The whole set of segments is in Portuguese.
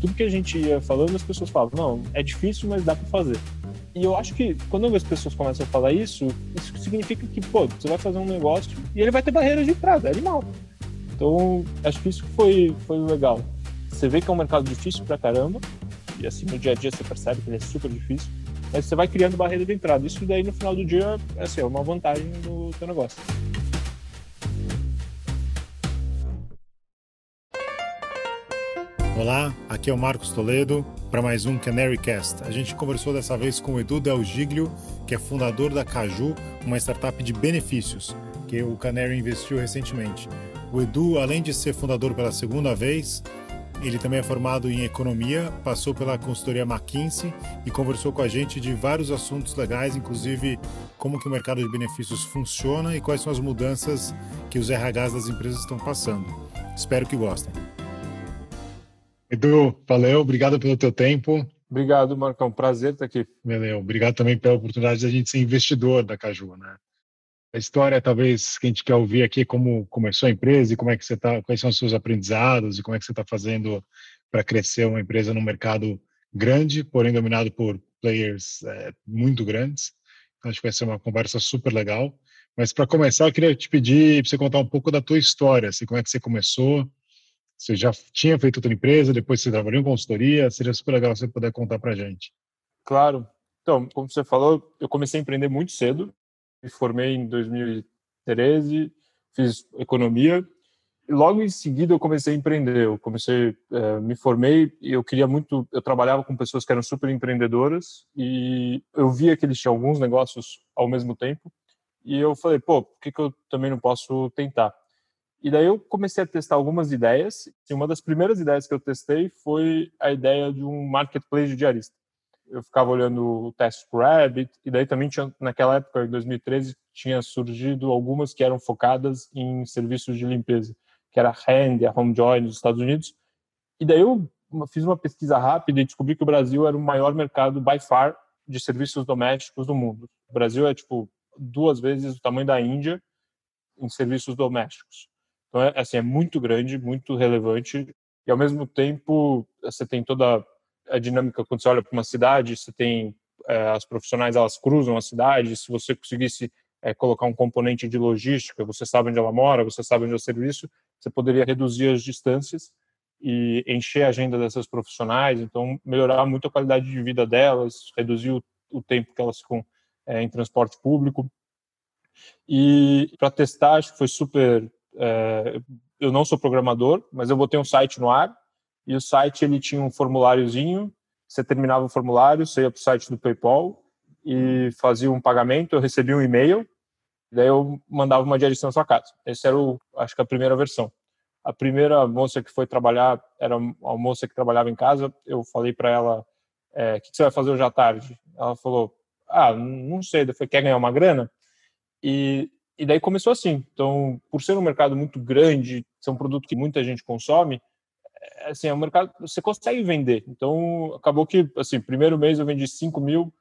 tudo que a gente ia falando, as pessoas falavam, não, é difícil, mas dá para fazer. E eu acho que quando as pessoas começam a falar isso, isso significa que, pô, você vai fazer um negócio e ele vai ter barreiras de entrada, é animal. Então, acho que isso foi, foi legal. Você vê que é um mercado difícil pra caramba, e assim no dia a dia você percebe que ele é super difícil, mas você vai criando barreira de entrada. Isso daí no final do dia assim, é uma vantagem do teu negócio. Olá, aqui é o Marcos Toledo para mais um Canarycast. A gente conversou dessa vez com o Edu Del Giglio, que é fundador da Caju, uma startup de benefícios que o Canary investiu recentemente. O Edu, além de ser fundador pela segunda vez, ele também é formado em economia, passou pela consultoria McKinsey e conversou com a gente de vários assuntos legais, inclusive como que o mercado de benefícios funciona e quais são as mudanças que os RHs das empresas estão passando. Espero que gostem. Edu, valeu, obrigado pelo teu tempo. Obrigado, Marcão. Prazer estar aqui. Valeu, obrigado também pela oportunidade de a gente ser investidor da Caju, né? A história, talvez, que a gente quer ouvir aqui, como começou a empresa e como é que você está, quais são os seus aprendizados e como é que você está fazendo para crescer uma empresa num mercado grande, porém dominado por players é, muito grandes. Então, acho que vai ser uma conversa super legal. Mas para começar, eu queria te pedir para você contar um pouco da tua história, assim, como é que você começou, você já tinha feito outra empresa, depois você trabalhou em consultoria, seria super legal você puder contar para a gente. Claro. Então, como você falou, eu comecei a empreender muito cedo. Me formei em 2013, fiz economia. E logo em seguida eu comecei a empreender. Eu comecei, é, me formei e eu queria muito. Eu trabalhava com pessoas que eram super empreendedoras e eu via que eles tinham alguns negócios ao mesmo tempo. E eu falei, pô, por que, que eu também não posso tentar? E daí eu comecei a testar algumas ideias. E uma das primeiras ideias que eu testei foi a ideia de um marketplace de diarista. Eu ficava olhando o TaskRabbit, e daí também tinha, naquela época, em 2013, tinha surgido algumas que eram focadas em serviços de limpeza, que era a Hand, a HomeJoy nos Estados Unidos. E daí eu fiz uma pesquisa rápida e descobri que o Brasil era o maior mercado, by far, de serviços domésticos do mundo. O Brasil é, tipo, duas vezes o tamanho da Índia em serviços domésticos. Então, é, assim, é muito grande, muito relevante, e ao mesmo tempo você tem toda a dinâmica quando você olha para uma cidade, você tem é, as profissionais, elas cruzam a cidade, se você conseguisse é, colocar um componente de logística, você sabe onde ela mora, você sabe onde é o serviço, você poderia reduzir as distâncias e encher a agenda dessas profissionais, então melhorar muito a qualidade de vida delas, reduzir o, o tempo que elas ficam é, em transporte público. E para testar, acho que foi super é, eu não sou programador, mas eu botei um site no ar e o site ele tinha um formuláriozinho. Você terminava o formulário, você ia para o site do PayPal e fazia um pagamento. Eu recebia um e-mail, daí eu mandava uma direção à sua casa. Esse era o, acho que a primeira versão. A primeira moça que foi trabalhar era uma moça que trabalhava em casa. Eu falei para ela: é, "O que você vai fazer hoje à tarde?" Ela falou: "Ah, não sei." Eu falei: "Quer ganhar uma grana?" E e daí começou assim. Então, por ser um mercado muito grande, ser um produto que muita gente consome, é, assim, é um mercado você consegue vender. Então, acabou que, assim, primeiro mês eu vendi 5 mil,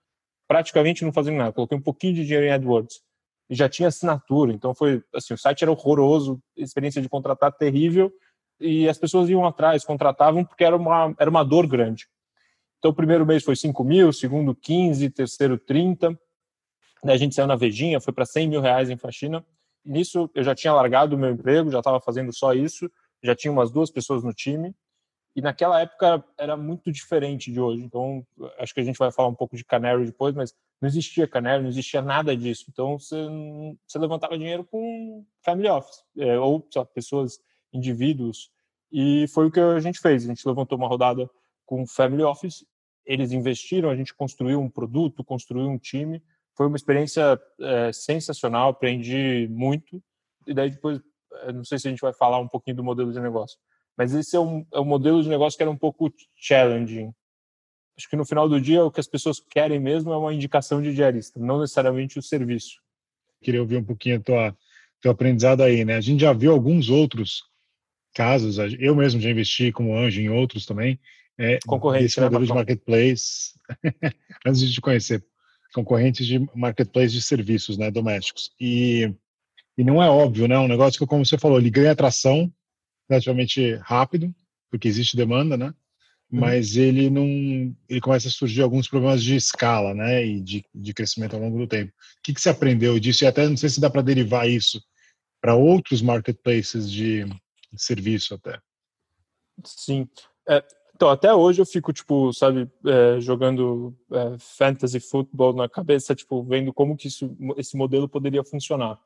praticamente não fazendo nada. Coloquei um pouquinho de dinheiro em AdWords. E já tinha assinatura. Então, foi, assim, o site era horroroso, experiência de contratar terrível. E as pessoas iam atrás, contratavam, porque era uma, era uma dor grande. Então, o primeiro mês foi 5 mil, segundo 15, terceiro 30 a gente saiu na Vejinha, foi para 100 mil reais em faxina. Nisso, eu já tinha largado o meu emprego, já estava fazendo só isso, já tinha umas duas pessoas no time. E naquela época era muito diferente de hoje. Então, acho que a gente vai falar um pouco de Canary depois, mas não existia Canary, não existia nada disso. Então, você, você levantava dinheiro com family office, é, ou pessoas, indivíduos. E foi o que a gente fez. A gente levantou uma rodada com family office, eles investiram, a gente construiu um produto, construiu um time foi uma experiência é, sensacional, aprendi muito. E daí depois, eh, não sei se a gente vai falar um pouquinho do modelo de negócio, mas esse é um, é um modelo de negócio que era um pouco challenging. Acho que no final do dia o que as pessoas querem mesmo é uma indicação de diarista, não necessariamente o serviço. Queria ouvir um pouquinho a tua, teu aprendizado aí, né? A gente já viu alguns outros casos, eu mesmo já investi como anjo em outros também, é, Concorrente, esse modelo né, de marketplace, antes de te conhecer concorrentes de marketplace de serviços né, domésticos. E, e não é óbvio, né? É um negócio que, como você falou, ele ganha atração relativamente rápido, porque existe demanda, né? mas uhum. ele não ele começa a surgir alguns problemas de escala né e de, de crescimento ao longo do tempo o que, que você aprendeu disso e até não sei se dá para derivar isso para outros marketplaces de, de, serviço até sim é, então até hoje eu fico tipo sabe é, jogando é, fantasy football na cabeça tipo vendo como que isso, esse modelo poderia funcionar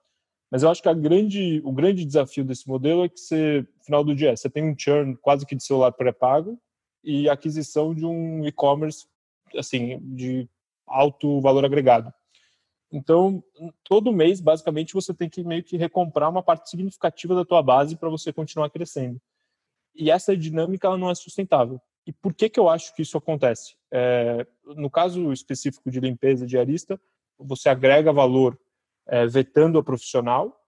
mas eu acho que grande, o grande desafio desse modelo é que você, no final do dia, você tem um churn quase que de celular pré-pago, e aquisição de um e-commerce assim de alto valor agregado. Então, todo mês, basicamente, você tem que meio que recomprar uma parte significativa da tua base para você continuar crescendo. E essa dinâmica ela não é sustentável. E por que que eu acho que isso acontece? É, no caso específico de limpeza diarista, você agrega valor é, vetando a profissional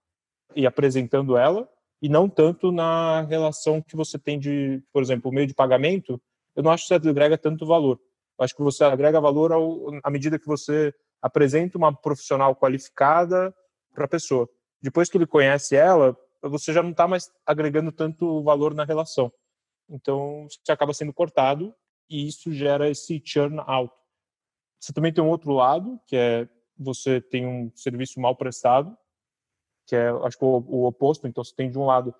e apresentando ela, e não tanto na relação que você tem de, por exemplo, o meio de pagamento, eu não acho que você agrega tanto valor. Eu acho que você agrega valor ao, à medida que você apresenta uma profissional qualificada para a pessoa. Depois que ele conhece ela, você já não está mais agregando tanto valor na relação. Então, você acaba sendo cortado e isso gera esse churn alto. Você também tem um outro lado, que é você tem um serviço mal prestado, que é, acho que o, o oposto. Então, você tem de um lado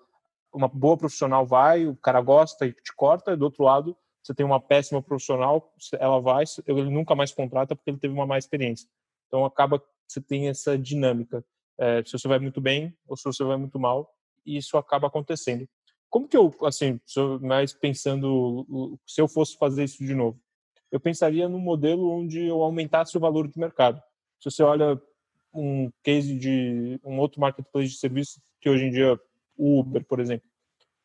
uma boa profissional vai, o cara gosta e te corta, e do outro lado você tem uma péssima profissional, ela vai, ele nunca mais contrata porque ele teve uma má experiência. Então acaba que você tem essa dinâmica. É, se você vai muito bem ou se você vai muito mal, e isso acaba acontecendo. Como que eu, assim, mais pensando, se eu fosse fazer isso de novo, eu pensaria num modelo onde eu aumentasse o valor do mercado. Se você olha um case de um outro marketplace de serviços que hoje em dia o Uber, por exemplo,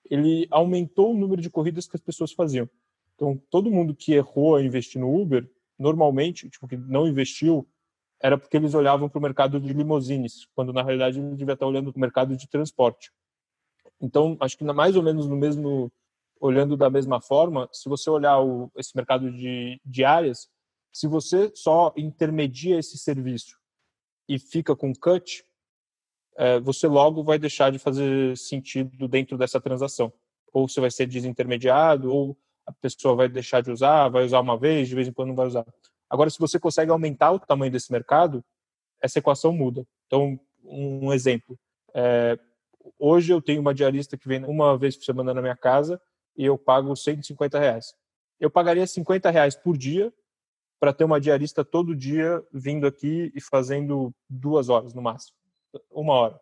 ele aumentou o número de corridas que as pessoas faziam. Então, todo mundo que errou a investir no Uber, normalmente, tipo, que não investiu, era porque eles olhavam para o mercado de limousines, quando na realidade ele devia estar olhando para o mercado de transporte. Então, acho que mais ou menos no mesmo, olhando da mesma forma, se você olhar o, esse mercado de, de áreas, se você só intermedia esse serviço e fica com cut, é, você logo vai deixar de fazer sentido dentro dessa transação. Ou você vai ser desintermediado, ou a pessoa vai deixar de usar, vai usar uma vez, de vez em quando não vai usar. Agora, se você consegue aumentar o tamanho desse mercado, essa equação muda. Então, um exemplo. É, hoje eu tenho uma diarista que vem uma vez por semana na minha casa e eu pago 150 reais. Eu pagaria 50 reais por dia para ter uma diarista todo dia vindo aqui e fazendo duas horas no máximo, uma hora.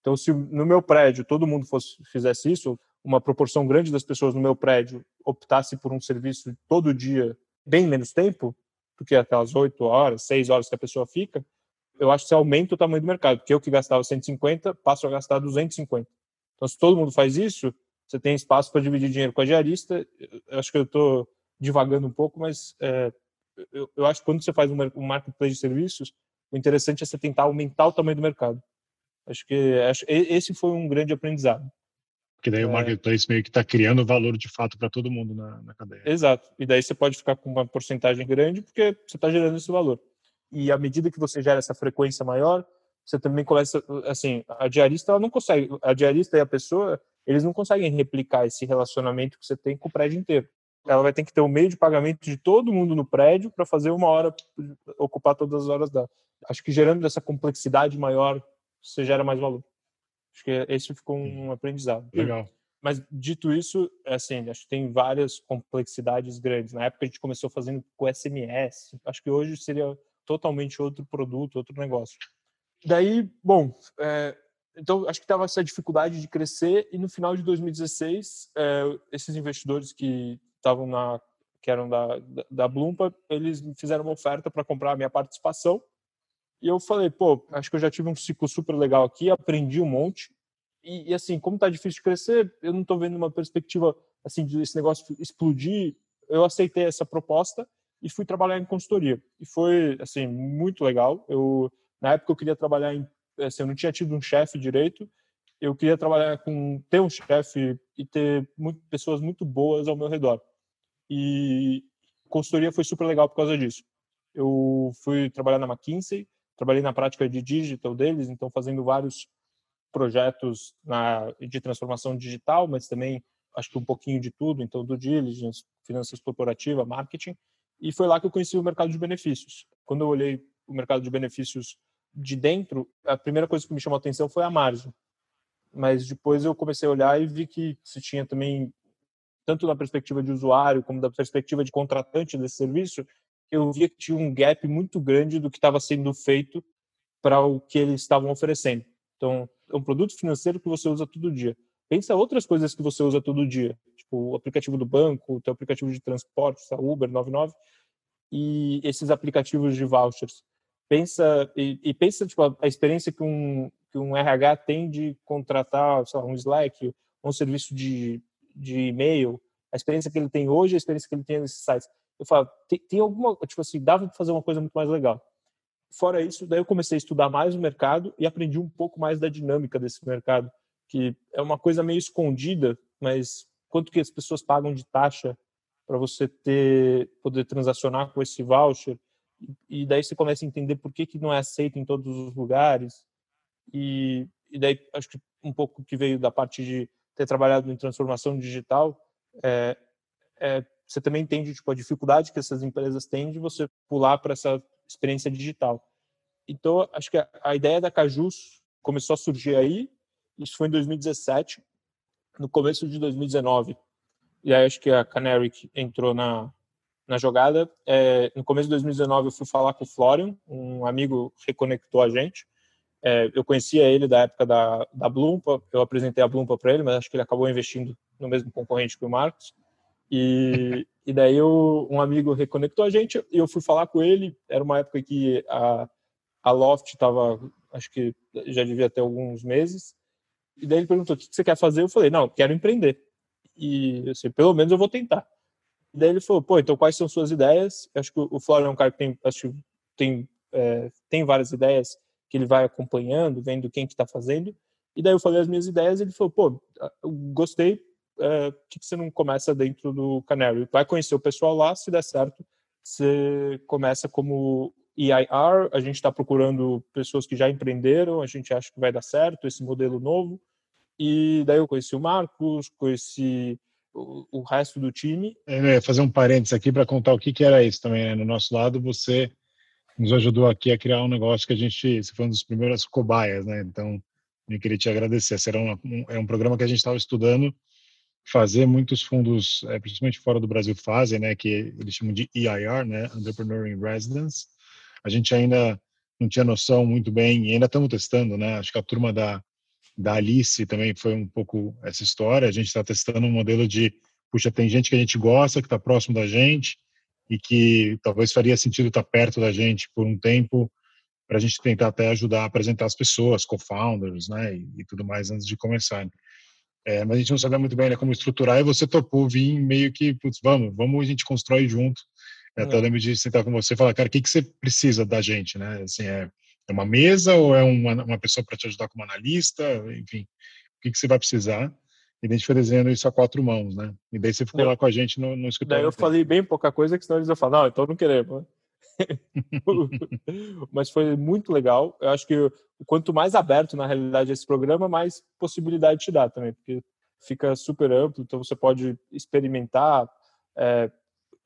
Então, se no meu prédio todo mundo fosse, fizesse isso, uma proporção grande das pessoas no meu prédio optasse por um serviço todo dia, bem menos tempo do que aquelas oito horas, seis horas que a pessoa fica, eu acho que você aumenta o tamanho do mercado, porque eu que gastava 150, passo a gastar 250. Então, se todo mundo faz isso, você tem espaço para dividir dinheiro com a diarista. Eu acho que eu estou divagando um pouco, mas é, eu, eu, acho que quando você faz um, marketplace de serviços, o interessante é você tentar aumentar o tamanho do mercado. Acho que acho, esse foi um grande aprendizado. Porque daí é. o marketplace meio que está criando valor de fato para todo mundo na, na cadeia. Exato. E daí você pode ficar com uma porcentagem grande porque você está gerando esse valor. E à medida que você gera essa frequência maior, você também começa, assim, a diarista ela não consegue, a diarista e a pessoa, eles não conseguem replicar esse relacionamento que você tem com o prédio inteiro. Ela vai ter que ter o um meio de pagamento de todo mundo no prédio para fazer uma hora, ocupar todas as horas da. Acho que gerando essa complexidade maior, você gera mais valor. Acho que esse ficou um aprendizado. Legal. Mas dito isso, é assim, acho que tem várias complexidades grandes. Na época a gente começou fazendo com SMS. Acho que hoje seria totalmente outro produto, outro negócio. Daí, bom, é, então acho que estava essa dificuldade de crescer e no final de 2016 é, esses investidores que estavam na que eram da, da, da Bloompa, eles me fizeram uma oferta para comprar a minha participação e eu falei, pô, acho que eu já tive um ciclo super legal aqui, aprendi um monte. E, e assim, como tá difícil de crescer, eu não estou vendo uma perspectiva assim de esse negócio explodir. Eu aceitei essa proposta e fui trabalhar em consultoria. E foi assim muito legal. Eu na época eu queria trabalhar em assim, eu não tinha tido um chefe direito. Eu queria trabalhar com ter um chefe e ter muito, pessoas muito boas ao meu redor. E consultoria foi super legal por causa disso. Eu fui trabalhar na McKinsey, trabalhei na prática de digital deles, então fazendo vários projetos na, de transformação digital, mas também acho que um pouquinho de tudo, então do diligence, finanças corporativa, marketing, e foi lá que eu conheci o mercado de benefícios. Quando eu olhei o mercado de benefícios de dentro, a primeira coisa que me chamou a atenção foi a margem. Mas depois eu comecei a olhar e vi que se tinha também, tanto da perspectiva de usuário como da perspectiva de contratante desse serviço, eu via que tinha um gap muito grande do que estava sendo feito para o que eles estavam oferecendo. Então, é um produto financeiro que você usa todo dia. Pensa outras coisas que você usa todo dia, tipo o aplicativo do banco, o teu aplicativo de transporte, Uber, 99, e esses aplicativos de vouchers. Pensa e, e pensa tipo a, a, experiência que um que um RH tem de contratar, lá, um Slack, um serviço de de e-mail, a experiência que ele tem hoje, a experiência que ele tem nesses sites. Eu falo, tem, tem alguma, tipo assim, dava para fazer uma coisa muito mais legal. Fora isso, daí eu comecei a estudar mais o mercado e aprendi um pouco mais da dinâmica desse mercado que é uma coisa meio escondida, mas quanto que as pessoas pagam de taxa para você ter poder transacionar com esse voucher? E daí você começa a entender por que, que não é aceito em todos os lugares. E, e daí acho que um pouco que veio da parte de ter trabalhado em transformação digital é, é, você também entende tipo a dificuldade que essas empresas têm de você pular para essa experiência digital. Então acho que a, a ideia da Cajus começou a surgir aí isso foi em 2017, no começo de 2019. E aí acho que a Canary entrou na, na jogada. É, no começo de 2019 eu fui falar com o Florian, um amigo reconectou a gente. É, eu conhecia ele da época da, da Blumpa, eu apresentei a Blumpa para ele, mas acho que ele acabou investindo no mesmo concorrente que o Marcos. E, e daí eu, um amigo reconectou a gente e eu fui falar com ele. Era uma época que a, a Loft estava, acho que já devia ter alguns meses, e daí ele perguntou: o que você quer fazer? Eu falei: não, quero empreender. E assim, pelo menos eu vou tentar. E daí ele falou: pô, então quais são suas ideias? Eu acho que o Florian é um cara que tem, acho que tem, é, tem várias ideias que ele vai acompanhando, vendo quem que está fazendo. E daí eu falei as minhas ideias ele falou: pô, gostei, é, que, que você não começa dentro do Canary? Vai conhecer o pessoal lá, se der certo, você começa como EIR, a gente está procurando pessoas que já empreenderam, a gente acha que vai dar certo esse modelo novo. E daí eu conheci o Marcos, conheci o, o resto do time. É, fazer um parênteses aqui para contar o que, que era isso também. Né? No nosso lado, você nos ajudou aqui a criar um negócio que a gente, você foi um dos primeiros cobaias, né? Então, eu queria te agradecer. Será um, um, é um programa que a gente estava estudando fazer muitos fundos, é, principalmente fora do Brasil, fazem, né? Que eles chamam de EIR, né? Entrepreneur in Residence a gente ainda não tinha noção muito bem e ainda estamos testando, né? Acho que a turma da, da Alice também foi um pouco essa história. A gente está testando um modelo de, puxa, tem gente que a gente gosta, que está próximo da gente e que talvez faria sentido estar tá perto da gente por um tempo para a gente tentar até ajudar a apresentar as pessoas, co-founders, né, e, e, tudo mais antes de começar. É, mas a gente não sabia muito bem né, como estruturar e você topou vir meio que, putz, vamos, vamos a gente constrói junto até eu lembro de sentar com você e falar, cara, o que, que você precisa da gente, né? Assim, é, é uma mesa ou é uma, uma pessoa para te ajudar como analista? Enfim, o que, que você vai precisar? E a gente foi desenhando isso a quatro mãos, né? E daí você ficou é. lá com a gente no, no escritório. Daí eu falei bem pouca coisa, que senão eles iam falar, não, então não queremos. Mas foi muito legal. Eu acho que quanto mais aberto, na realidade, esse programa, mais possibilidade te dá também, porque fica super amplo, então você pode experimentar, é,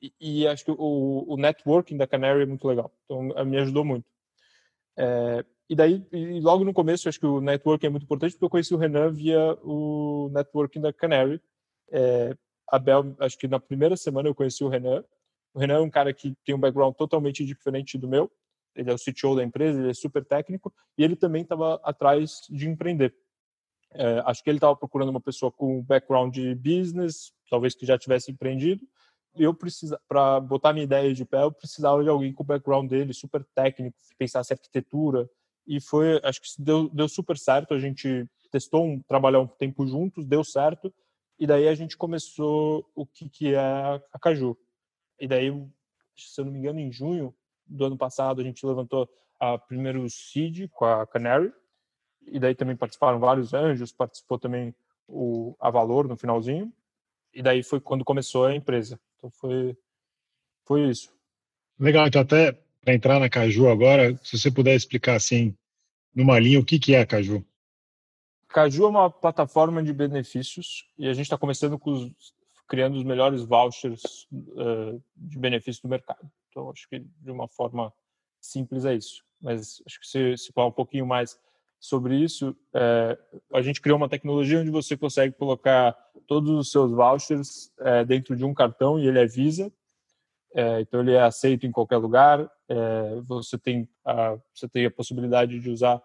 e, e acho que o, o, networking da Canary é muito legal. Então, me ajudou muito. É, e daí, e logo no começo, acho que o networking é muito importante, porque eu conheci o Renan via o networking da Canary. É, a Bel, acho que na primeira semana eu conheci o Renan. O Renan é um cara que tem um background totalmente diferente do meu. Ele é o CTO da empresa, ele é super técnico e ele também estava atrás de empreender. É, acho que ele estava procurando uma pessoa com background de business, talvez que já tivesse empreendido, eu precisa para botar minha ideia de pé, eu precisava de alguém com o background dele, super técnico, que pensasse arquitetura. E foi, acho que deu, deu super certo. A gente testou um, trabalhar um tempo juntos, deu certo. E daí a gente começou o que, que é a Caju. E daí, se eu não me engano, em junho do ano passado, a gente levantou a primeiro seed com a Canary. E daí também participaram vários anjos, participou também o a Valor no finalzinho. E daí foi quando começou a empresa. Então foi, foi isso. Legal, então até para entrar na Caju agora, se você puder explicar assim, numa linha, o que, que é a Caju? Caju é uma plataforma de benefícios e a gente está começando com os, criando os melhores vouchers uh, de benefício do mercado. Então, acho que de uma forma simples é isso. Mas acho que se, se falar um pouquinho mais sobre isso, é, a gente criou uma tecnologia onde você consegue colocar todos os seus vouchers é, dentro de um cartão e ele é Visa. É, então ele é aceito em qualquer lugar. Você tem a, você tem a possibilidade de usar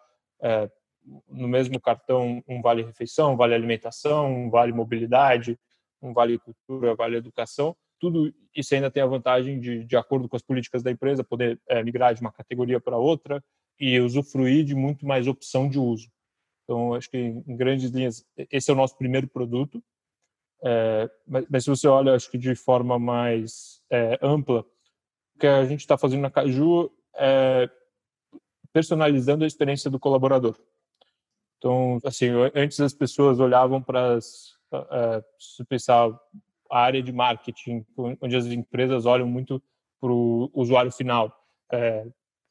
no mesmo cartão um vale refeição, um vale alimentação, um vale mobilidade, um vale cultura, vale educação. Tudo isso ainda tem a vantagem de, de acordo com as políticas da empresa, poder é, migrar de uma categoria para outra e usufruir de muito mais opção de uso. Então, acho que em grandes linhas, esse é o nosso primeiro produto. É, mas, mas, se você olha, acho que de forma mais é, ampla, o que a gente está fazendo na Caju é personalizando a experiência do colaborador. Então, assim, antes as pessoas olhavam para as, uh, se pensar a área de marketing, onde as empresas olham muito para o usuário final. É,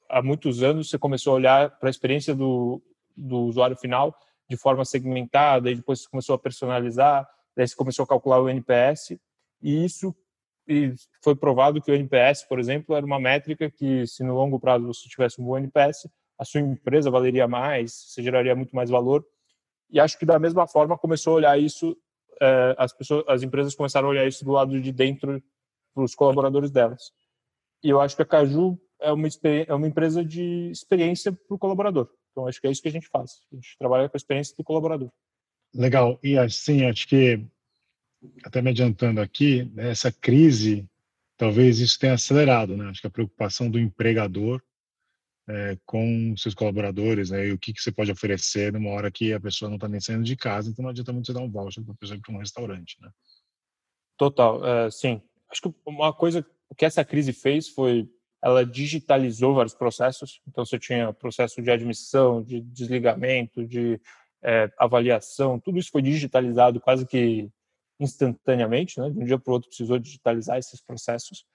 há muitos anos você começou a olhar para a experiência do, do usuário final de forma segmentada, e depois você começou a personalizar, daí você começou a calcular o NPS, e isso e foi provado que o NPS, por exemplo, era uma métrica que, se no longo prazo você tivesse um bom NPS, a sua empresa valeria mais, você geraria muito mais valor. E acho que da mesma forma começou a olhar isso, é, as pessoas, as empresas começaram a olhar isso do lado de dentro para os colaboradores delas. E eu acho que a Caju é uma, é uma empresa de experiência para o colaborador. Então, acho que é isso que a gente faz. A gente trabalha com a experiência do colaborador. Legal. E assim, acho que, até me adiantando aqui, né, essa crise, talvez isso tenha acelerado, né? Acho que a preocupação do empregador é, com seus colaboradores, né? E o que, que você pode oferecer numa hora que a pessoa não está nem saindo de casa, então não adianta muito você dar um voucher para a pessoa ir para um restaurante, né? Total, é, sim. Acho que uma coisa que essa crise fez foi ela digitalizou vários processos. Então, você tinha processo de admissão, de desligamento, de é, avaliação, tudo isso foi digitalizado quase que instantaneamente, né? De um dia para o outro precisou digitalizar esses processos.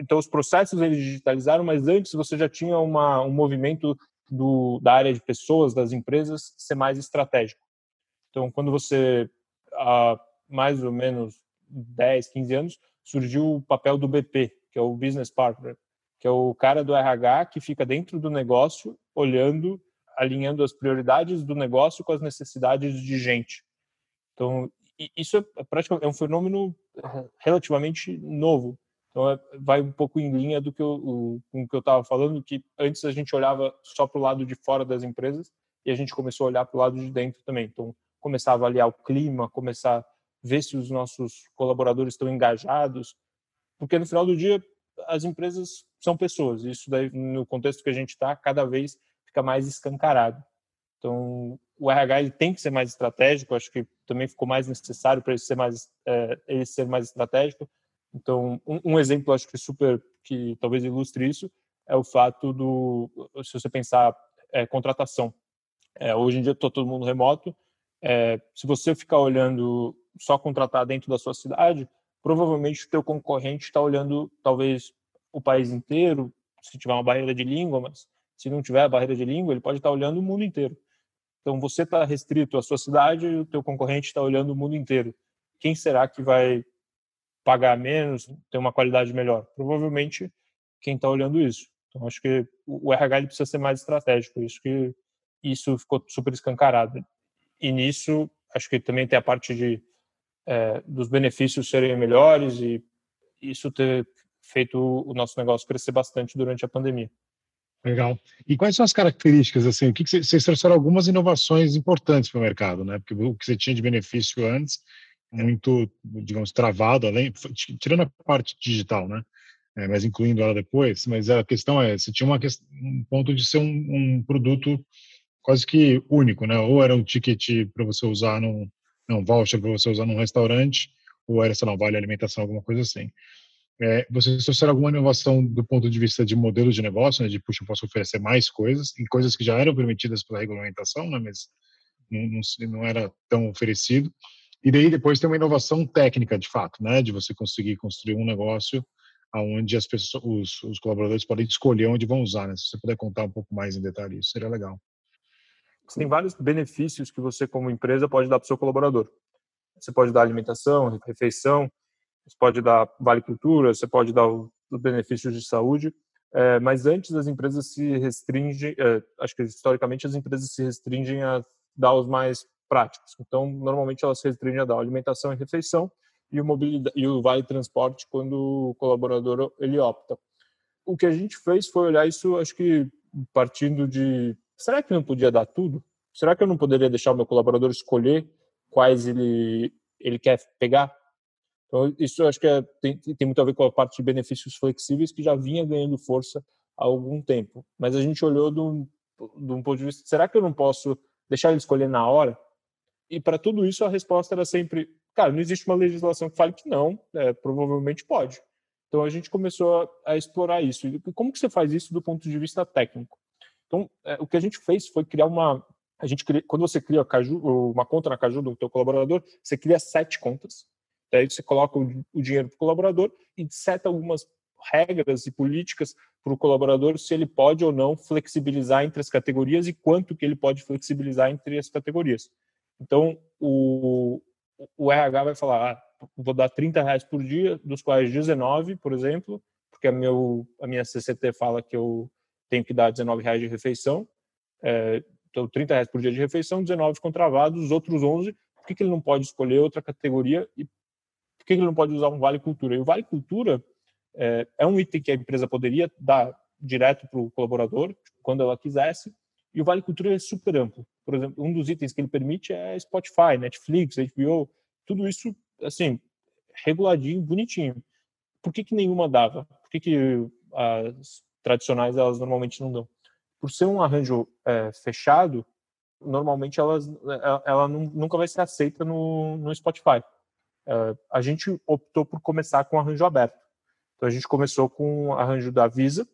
Então, os processos eles digitalizaram, mas antes você já tinha uma, um movimento do, da área de pessoas, das empresas, ser mais estratégico. Então, quando você, há mais ou menos 10, 15 anos, surgiu o papel do BP, que é o Business Partner, que é o cara do RH que fica dentro do negócio, olhando, alinhando as prioridades do negócio com as necessidades de gente. Então, isso é praticamente é um fenômeno eh, relativamente novo. Então, é, vai um pouco em linha do que eu, com o que eu estava falando, que antes a gente olhava só para o lado de fora das empresas e a gente começou a olhar para o lado de dentro também. Então, começar a avaliar o clima, começar a ver se os nossos colaboradores estão engajados, porque no final do dia as empresas são pessoas. Isso daí, no contexto que a gente está, cada vez fica mais escancarado. Então, o RH ele tem que ser mais estratégico. Acho que também ficou mais necessário para ele ser mais, é, ele ser mais estratégico. Então, um, um, exemplo, acho que super, que talvez ilustre isso, é o fato do, se você pensar, é, contratação. É, hoje em dia, está todo mundo remoto. É, se você ficar olhando só contratar dentro da sua cidade, provavelmente o teu concorrente está olhando talvez o país inteiro, se tiver uma barreira de língua, mas se não tiver a barreira de língua, ele pode estar tá olhando o mundo inteiro. Então você está restrito à sua cidade e o teu concorrente está olhando o mundo inteiro. Quem será que vai pagar menos, ter uma qualidade melhor? Provavelmente quem está olhando isso. Então acho que o RH precisa ser mais estratégico. Isso que isso ficou super escancarado. E nisso acho que também tem a parte de é, dos benefícios serem melhores e isso ter feito o nosso negócio crescer bastante durante a pandemia. Legal. E quais são as características assim? O que, que vocês trouxeram algumas inovações importantes para o mercado, né? Porque o que você tinha de benefício antes muito, digamos, travado, além tirando a parte digital, né? É, mas incluindo ela depois. Mas a questão é, você tinha uma um ponto de ser um, um produto quase que único, né? Ou era um ticket para você usar num, um voucher para você usar num restaurante, ou era, sei lá, um vale alimentação, alguma coisa assim. É, vocês trouxeram alguma inovação do ponto de vista de modelo de negócio, né, de, puxa, eu posso oferecer mais coisas, em coisas que já eram permitidas pela regulamentação, né, mas não, não, não era tão oferecido. E daí depois tem uma inovação técnica, de fato, né, de você conseguir construir um negócio onde as pessoas, os, os, colaboradores podem escolher onde vão usar. Né? Se você puder contar um pouco mais em detalhe isso, seria legal. Tem vários benefícios que você, como empresa, pode dar para o seu colaborador. Você pode dar alimentação, refeição, você pode dar vale cultura, você pode dar os benefícios de saúde, é, mas antes as empresas se restringem, é, acho que historicamente as empresas se restringem a dar os mais práticos. Então, normalmente elas restringem a dar alimentação e refeição e o, mobilidade, e o vale transporte quando o colaborador ele opta. O que a gente fez foi olhar isso, acho que partindo de, será que não podia dar tudo? Será que eu não poderia deixar o meu colaborador escolher quais ele ele quer pegar? Então, isso acho que é, tem, tem muito a ver com a parte de benefícios flexíveis que já vinha ganhando força há algum tempo. Mas a gente olhou de um ponto de vista, será que eu não posso deixar ele escolher na hora? E para tudo isso a resposta era sempre, cara, não existe uma legislação que fale que não, é, provavelmente pode. Então a gente começou a, a, explorar isso. E como que você faz isso do ponto de vista técnico? Então é, o que a gente fez foi criar uma, a gente cria, quando você cria Caju, uma conta na Caju do teu colaborador, você cria sete contas Daí você coloca o, o dinheiro para o colaborador e seta algumas regras e políticas para o colaborador se ele pode ou não flexibilizar entre as categorias e quanto que ele pode flexibilizar entre as categorias. Então, o, o RH vai falar, ah, vou dar 30 reais por dia, dos quais 19, por exemplo, porque a, meu, a minha CCT fala que eu tenho que dar 19 reais de refeição, é, então 30 reais por dia de refeição, 19 contravados, os outros 11, por que, que ele não pode escolher outra categoria e por que ele não pode usar um Vale Cultura? E o Vale Cultura é, é um item que a empresa poderia dar direto para o colaborador, quando ela quisesse, e o Vale Cultura é super amplo. Por exemplo, um dos itens que ele permite é Spotify, Netflix, HBO, tudo isso, assim, reguladinho, bonitinho. Por que, que nenhuma dava? Por que, que as tradicionais elas normalmente não dão? Por ser um arranjo é, fechado, normalmente elas, ela, ela nunca vai ser aceita no, no Spotify. Uh, a gente optou por começar com arranjo aberto. Então a gente começou com o arranjo da Visa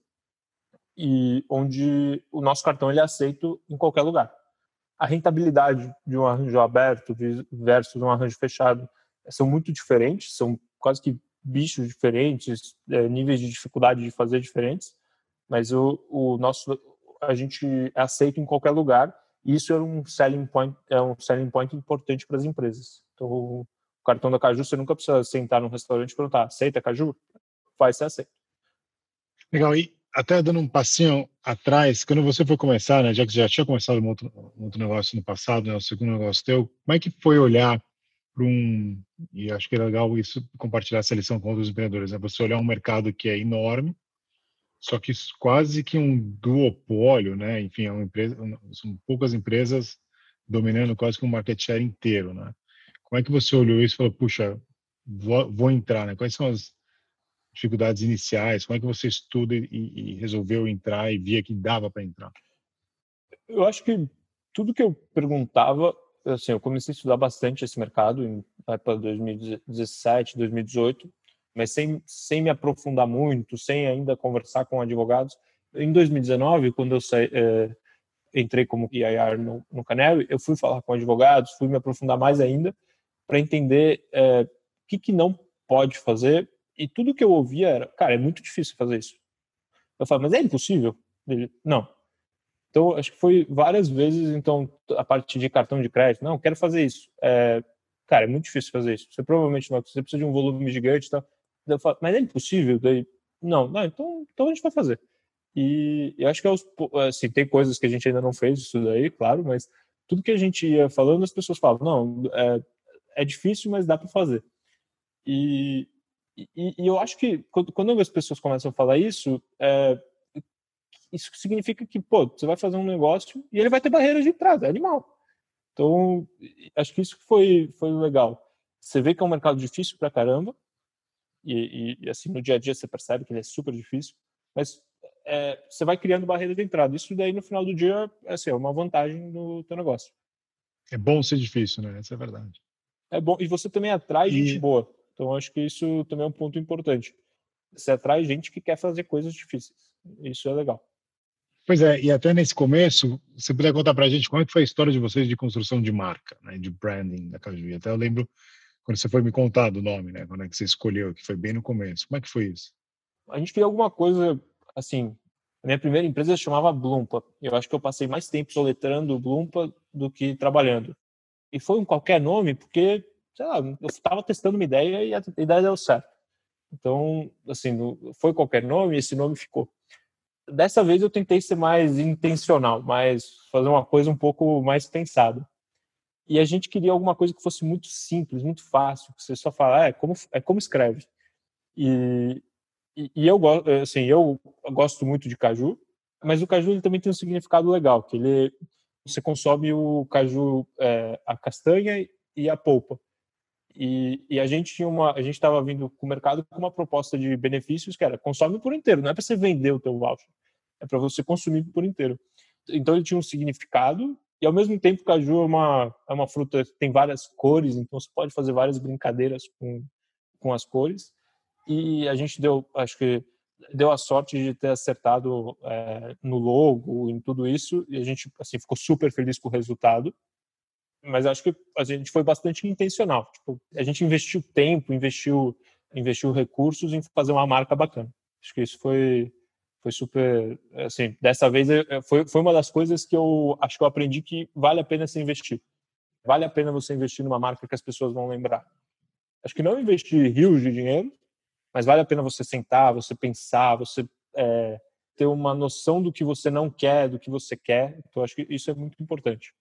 e onde o nosso cartão ele é aceito em qualquer lugar. A rentabilidade de um arranjo aberto versus um arranjo fechado são muito diferentes, são quase que bichos diferentes, é, níveis de dificuldade de fazer diferentes, mas o, o nosso a gente é aceito em qualquer lugar e isso é um selling point é um selling point importante para as empresas. Então cartão da Caju, você nunca precisa sentar num restaurante e perguntar, aceita Caju? Vai ser aceito. Legal. E até dando um passinho atrás, quando você foi começar, né, já que já tinha começado um outro, um outro negócio no passado, né, o segundo negócio teu, como é que foi olhar para um, e acho que é legal isso, compartilhar essa lição com outros empreendedores, né, você olhar um mercado que é enorme, só que quase que um duopólio, né, enfim, é empresa, são poucas empresas dominando quase que um market share inteiro, né, como é que você olhou isso e falou, puxa, vou, vou entrar, né? Quais são as dificuldades iniciais? Como é que você estuda e, e resolveu entrar e via que dava para entrar? Eu acho que tudo que eu perguntava, assim, eu comecei a estudar bastante esse mercado em época 2017, 2018, mas sem, sem me aprofundar muito, sem ainda conversar com advogados. Em 2019, quando eu saí, é, entrei como IIR no, no Canel, eu fui falar com advogados, fui me aprofundar mais ainda, para entender é, o que, que não pode fazer. E tudo que eu ouvia era, cara, é muito difícil fazer isso. Eu falei, mas é impossível? Ele, não. Então, acho que foi várias vezes, então, a parte de cartão de crédito, não, quero fazer isso. É, cara, é muito difícil fazer isso. Você provavelmente não, você precisa de um volume gigante e tal. Eu falo, mas é impossível? Daí, não, não, então, então a gente vai fazer. E eu acho que, é assim, tem coisas que a gente ainda não fez isso daí, claro, mas tudo que a gente ia falando, as pessoas falavam, não, é, é difícil, mas dá para fazer. E, e, e, eu acho que quando, quando as pessoas começam a falar isso, é, isso significa que, pô, você vai fazer um negócio e ele vai ter barreiras de entrada, é animal. Então, acho que isso foi, foi legal. Você vê que é um mercado difícil pra caramba, e, e, assim, no dia a dia você percebe que ele é super difícil, mas é, você vai criando barreiras de entrada. Isso daí, no final do dia, é, assim, é uma vantagem do teu negócio. É bom ser difícil, né? Essa é a verdade é bom. E você também atrai e... gente boa. Então, acho que isso também é um ponto importante. Você atrai gente que quer fazer coisas difíceis. Isso é legal. Pois é, e até nesse começo, você puder contar para a gente como é que foi a história de vocês de construção de marca, né, de branding da Caju. Até eu lembro quando você foi me contar do nome, né, quando é que você escolheu, que foi bem no começo. Como é que foi isso? A gente fez alguma coisa, assim, minha primeira empresa se chamava Blumpa. Eu acho que eu passei mais tempo soletrando Blumpa do que trabalhando. E foi um qualquer nome porque, sei lá, eu estava testando uma ideia e a ideia deu certo. Então, assim, foi qualquer nome, esse nome ficou. Dessa vez eu tentei ser mais intencional, mais fazer uma coisa um pouco mais pensada. E a gente queria alguma coisa que fosse muito simples, muito fácil, que você só falar, ah, é como é como escreve. E, e, e eu gosto, assim, eu gosto muito de caju, mas o caju ele também tem um significado legal, que ele você consome o caju, é, a castanha e a polpa. E, e, a gente tinha uma, a gente estava vindo com o mercado com uma proposta de benefícios que era consome por inteiro, não é para você vender o teu voucher, é para você consumir por inteiro. Então ele tinha um significado e ao mesmo tempo caju é uma é uma fruta que tem várias cores, então você pode fazer várias brincadeiras com com as cores. E a gente deu, acho que deu a sorte de ter acertado é, no logo, em tudo isso, e a gente assim ficou super feliz com o resultado mas acho que a gente foi bastante intencional. Tipo, a gente investiu tempo, investiu, investiu recursos em fazer uma marca bacana. Acho que isso foi foi super, assim, dessa vez foi, foi uma das coisas que eu acho que eu aprendi que vale a pena se investir. Vale a pena você investir numa marca que as pessoas vão lembrar. Acho que não investir rios de dinheiro, mas vale a pena você sentar, você pensar, você é, ter uma noção do que você não quer, do que você quer. Então, acho que isso é muito importante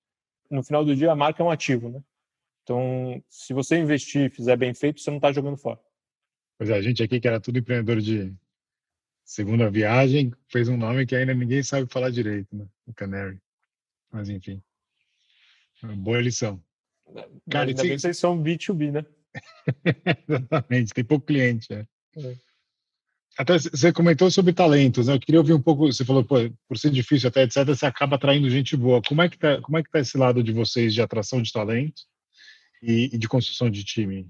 no final do dia a marca é um ativo, né? Então, se você investir e fizer bem feito, você não está jogando fora. Pois é, a gente aqui que era tudo empreendedor de segunda viagem, fez um nome que ainda ninguém sabe falar direito, né? O Canary. Mas enfim. Uma boa lição. Cara, ainda bem vocês são B2B, né? Exatamente, tem pouco cliente. É. É. Até você comentou sobre talentos, né? Eu queria ouvir um pouco. Você falou, pô, por ser difícil até etc, você acaba atraindo gente boa. Como é que tá? Como é que tá esse lado de vocês de atração de talentos e, e de construção de time?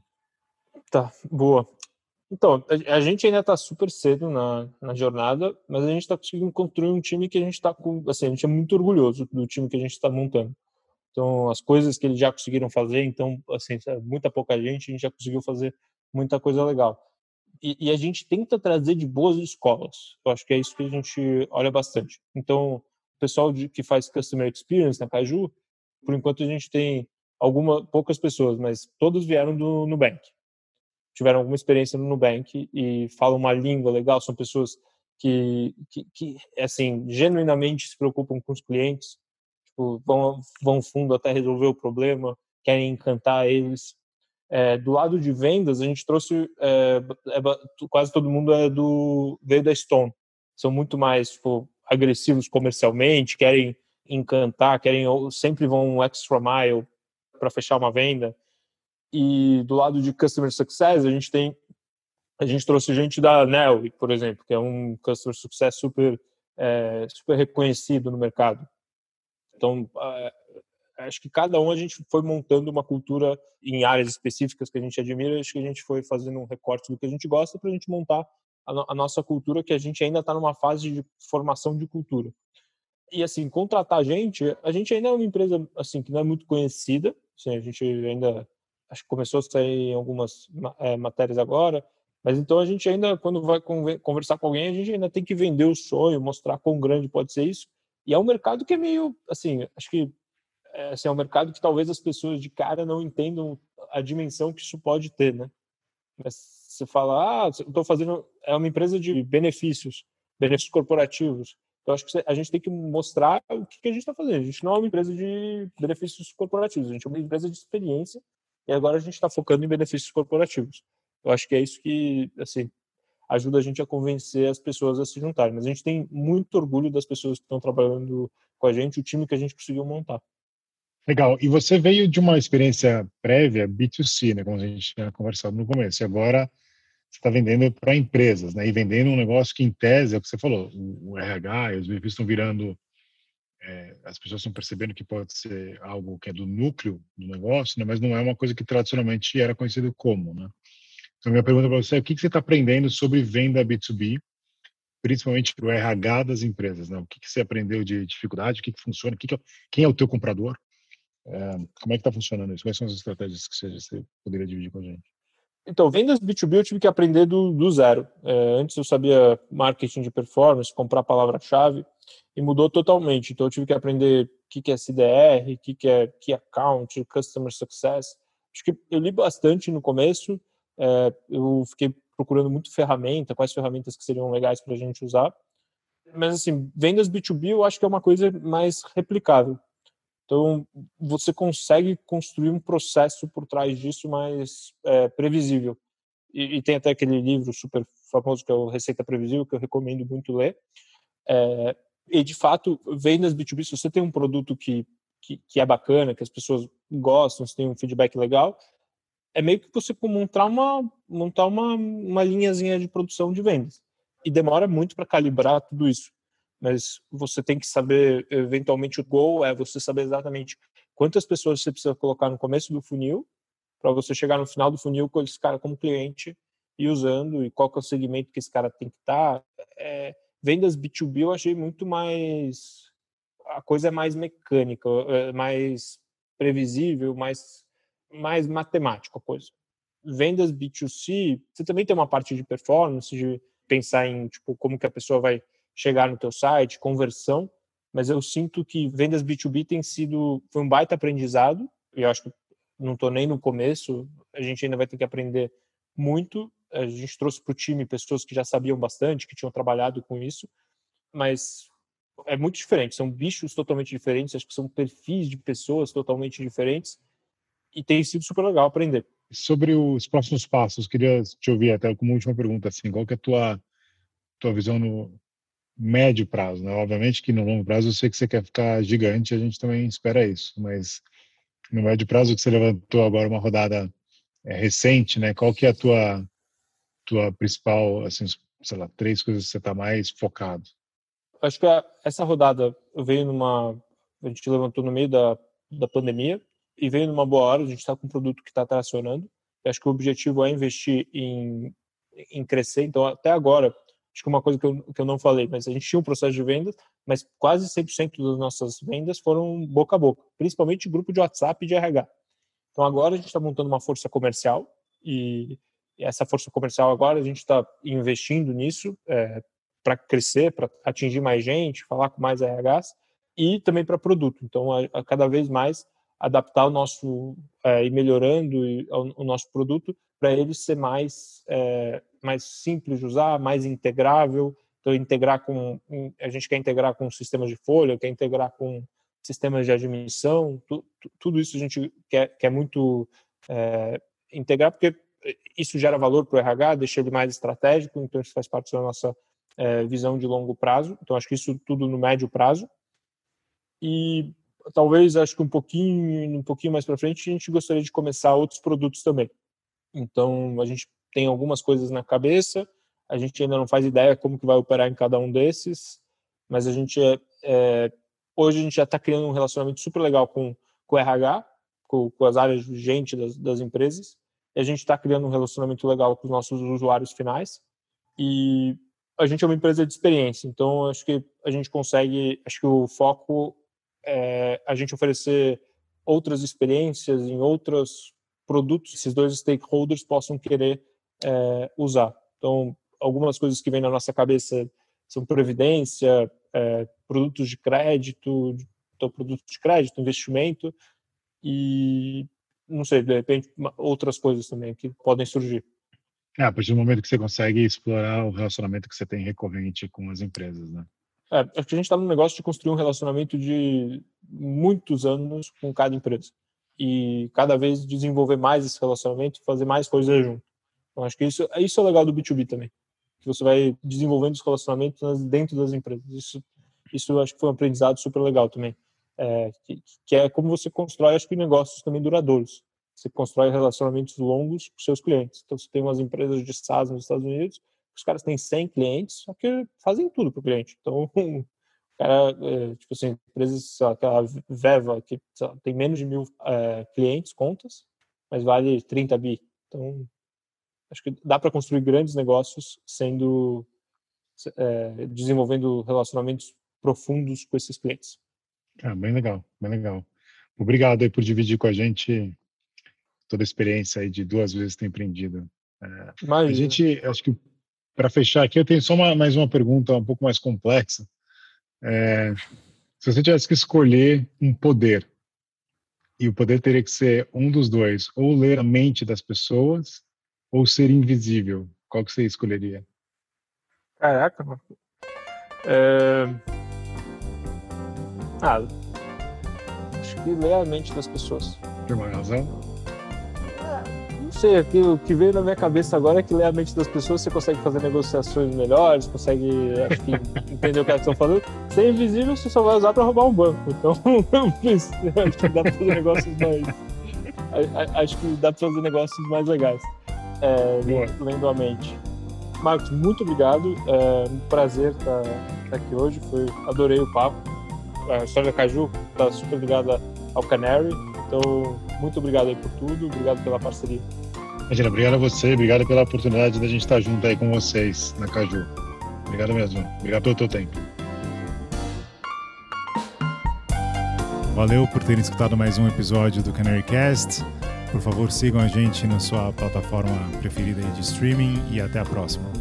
Tá, boa. Então, a, gente ainda está super cedo na, na jornada, mas a gente está conseguindo construir um time que a gente está com, assim, a gente é muito orgulhoso do time que a gente está montando. Então, as coisas que eles já conseguiram fazer, então, assim, muita pouca gente, a gente já conseguiu fazer muita coisa legal e, e, a gente tenta trazer de boas escolas. Eu acho que é isso que a gente olha bastante. Então, o pessoal de, que faz Customer Experience na Caju, por enquanto a gente tem alguma poucas pessoas, mas todos vieram do Nubank. Tiveram alguma experiência no Nubank e falam uma língua legal, são pessoas que, que, que assim, genuinamente se preocupam com os clientes, tipo, vão, vão fundo até resolver o problema, querem encantar eles. É, do lado de vendas, a gente trouxe é, é, quase todo mundo é do veio da Stone. São muito mais tipo, agressivos comercialmente, querem encantar, querem sempre vão um extra mile para fechar uma venda. E do lado de customer success, a gente tem a gente trouxe gente da Nel, por exemplo, que é um customer success super é, super reconhecido no mercado. Então, acho que cada um a gente foi montando uma cultura em áreas específicas que a gente admira, acho que a gente foi fazendo um recorte do que a gente gosta para a gente montar a, no, a, nossa cultura, que a gente ainda está numa fase de formação de cultura. E assim, contratar gente, a gente ainda é uma empresa assim que não é muito conhecida, assim, a gente ainda acho que começou a sair algumas é, matérias agora, mas então a gente ainda quando vai conversar com alguém, a gente ainda tem que vender o sonho, mostrar quão grande pode ser isso. E é um mercado que é meio assim, acho que é, assim, é um mercado que talvez as pessoas de cara não entendam a dimensão que isso pode ter, né? Mas você fala, ah, estou fazendo, é uma empresa de benefícios, benefícios corporativos. Eu acho que a gente tem que mostrar o que, a gente está fazendo. A gente não é uma empresa de benefícios corporativos, a gente é uma empresa de experiência e agora a gente está focando em benefícios corporativos. Eu acho que é isso que, assim, ajuda a gente a convencer as pessoas a se juntarem. Mas a gente tem muito orgulho das pessoas que estão trabalhando com a gente, o time que a gente conseguiu montar. Legal. E você veio de uma experiência prévia B2C, né, como a gente tinha conversado no começo. E agora você está vendendo para empresas, né? E vendendo um negócio que, em tese, é o que você falou, o, RH e os benefícios estão virando. É, as pessoas estão percebendo que pode ser algo que é do núcleo do negócio, né? Mas não é uma coisa que tradicionalmente era conhecido como, né? Então, minha pergunta para você é: o que, que você está aprendendo sobre venda B2B, principalmente para o RH das empresas? Né? O que, que você aprendeu de dificuldade? O que, que funciona? Que que é, quem é o teu comprador? É, como é que está funcionando isso? Quais são as estratégias que você, poderia dividir com a gente? Então, vendas B2B eu tive que aprender do, do zero. É, antes eu sabia marketing de performance, comprar palavra-chave, e mudou totalmente. Então, eu tive que aprender o que, que é CDR, o que, que é Key Account, Customer Success. Acho que eu li bastante no começo, é, eu fiquei procurando muito ferramenta, quais ferramentas que seriam legais para a gente usar. Mas, assim, vendas B2B eu acho que é uma coisa mais replicável. Então, você consegue construir um processo por trás disso mais é, previsível. E, e, tem até aquele livro super famoso que é o Receita Previsível, que eu recomendo muito ler. É, e, de fato, vendas B2B, se você tem um produto que, que, que, é bacana, que as pessoas gostam, você tem um feedback legal, é meio que você montar uma, montar uma, uma linhazinha de produção de vendas. E demora muito para calibrar tudo isso mas você tem que saber, eventualmente, o goal é você saber exatamente quantas pessoas você precisa colocar no começo do funil para você chegar no final do funil com esse cara como cliente e usando e qual que é o segmento que esse cara tem que estar. Tá. É, vendas B2B eu achei muito mais a coisa é mais mecânica, é mais previsível, mais mais matemática a coisa. Vendas B2C, você também tem uma parte de performance, de pensar em tipo como que a pessoa vai chegar no teu site, conversão, mas eu sinto que vendas B2B tem sido foi um baita aprendizado, e eu acho que não estou nem no começo, a gente ainda vai ter que aprender muito. A gente trouxe para o time pessoas que já sabiam bastante, que tinham trabalhado com isso, mas é muito diferente, são bichos totalmente diferentes, acho que são perfis de pessoas totalmente diferentes, e tem sido super legal aprender. Sobre os próximos passos, queria te ouvir até como última pergunta, assim, qual que é a tua, tua visão no, médio prazo, né? Obviamente que no longo prazo eu sei que você quer ficar gigante, a gente também espera isso, mas no médio prazo que você levantou agora uma rodada é, recente, né? Qual que é a tua tua principal, assim, sei lá, três coisas que você está mais focado? Acho que a, essa rodada veio numa, a gente levantou no meio da, da pandemia e veio numa boa hora. A gente está com um produto que está tracionando. acho que o objetivo é investir em, em crescer. Então, até agora, acho que uma coisa que eu, que eu não falei, mas a gente tinha um processo de vendas, mas quase 100% das nossas vendas foram boca a boca, principalmente grupo de WhatsApp e de RH. Então agora a gente está montando uma força comercial e, essa força comercial agora a gente está investindo nisso é, para crescer, para atingir mais gente, falar com mais RHs e também para produto. Então a, a, cada vez mais adaptar o nosso é, e melhorando o, o nosso produto para ele ser mais é, mais simples de usar, mais integrável. Então, integrar com a gente quer integrar com sistemas de folha, quer integrar com sistemas de admissão, tu, tu, tudo isso a gente quer, quer muito é, integrar, porque isso gera valor para o RH, deixa ele mais estratégico, então isso faz parte da nossa é, visão de longo prazo. Então, acho que isso tudo no médio prazo. E talvez, acho que um pouquinho, um pouquinho mais para frente, a gente gostaria de começar outros produtos também. Então, a gente tem algumas coisas na cabeça, a gente ainda não faz ideia como que vai operar em cada um desses, mas a gente é, é hoje a gente já está criando um relacionamento super legal com, com o RH, com, com as áreas de gente das, das empresas, e a gente está criando um relacionamento legal com os nossos usuários finais, e a gente é uma empresa de experiência, então acho que a gente consegue, acho que o foco é a gente oferecer outras experiências em outros produtos que esses dois stakeholders possam querer é, usar. Então, algumas coisas que vêm na nossa cabeça são previdência, é, produtos de crédito, então produtos de crédito, investimento e não sei, de repente outras coisas também que podem surgir. É, a partir do momento que você consegue explorar o relacionamento que você tem recorrente com as empresas, né? É, acho que a gente está no negócio de construir um relacionamento de muitos anos com cada empresa e cada vez desenvolver mais esse relacionamento e fazer mais coisas junto. Então, acho que isso, isso é legal do B2B também, que você vai desenvolvendo os relacionamentos dentro das empresas. Isso, isso acho que foi um aprendizado super legal também, é, que, que, é como você constrói, acho que negócios também duradouros. Você constrói relacionamentos longos com seus clientes. Então, você tem umas empresas de SaaS nos Estados Unidos, os caras têm 100 clientes, só que fazem tudo para o cliente. Então, cara, é, tipo assim, empresas, aquela Veva, que lá, tem menos de mil é, clientes, contas, mas vale 30 bi. Então, acho que dá para construir grandes negócios sendo é, desenvolvendo relacionamentos profundos com esses clientes. Ah, bem legal, bem legal. Obrigado aí por dividir com a gente toda a experiência aí de duas vezes ter empreendido. É, a gente, acho que para fechar aqui, eu tenho só uma, mais uma pergunta um pouco mais complexa. É, se você tivesse que escolher um poder, e o poder teria que ser um dos dois, ou ler a mente das pessoas, ou ser invisível, qual que você escolheria? Caraca, mano. É... Ah, acho que ler a mente das pessoas. Por uma razão? Sei, o que veio na minha cabeça agora é que ler a mente das pessoas você consegue fazer negociações melhores, consegue que, entender o que elas estão falando. Ser invisível você só vai usar para roubar um banco. Então, acho que dá para fazer negócios mais. Acho que dá para fazer negócios mais legais. É, lendo a mente. Marcos, muito obrigado. É um prazer estar, estar aqui hoje. Foi, adorei o papo. A história da Caju está super ligada ao Canary. Então, muito obrigado aí por tudo. Obrigado pela parceria. Imagina, obrigado a você. Obrigado pela oportunidade da gente estar junto aí com vocês na Caju. Obrigado mesmo. Obrigado pelo teu tempo. Valeu por terem escutado mais um episódio do Canary Cast. Por favor, sigam a gente na sua plataforma preferida de streaming e até a próxima.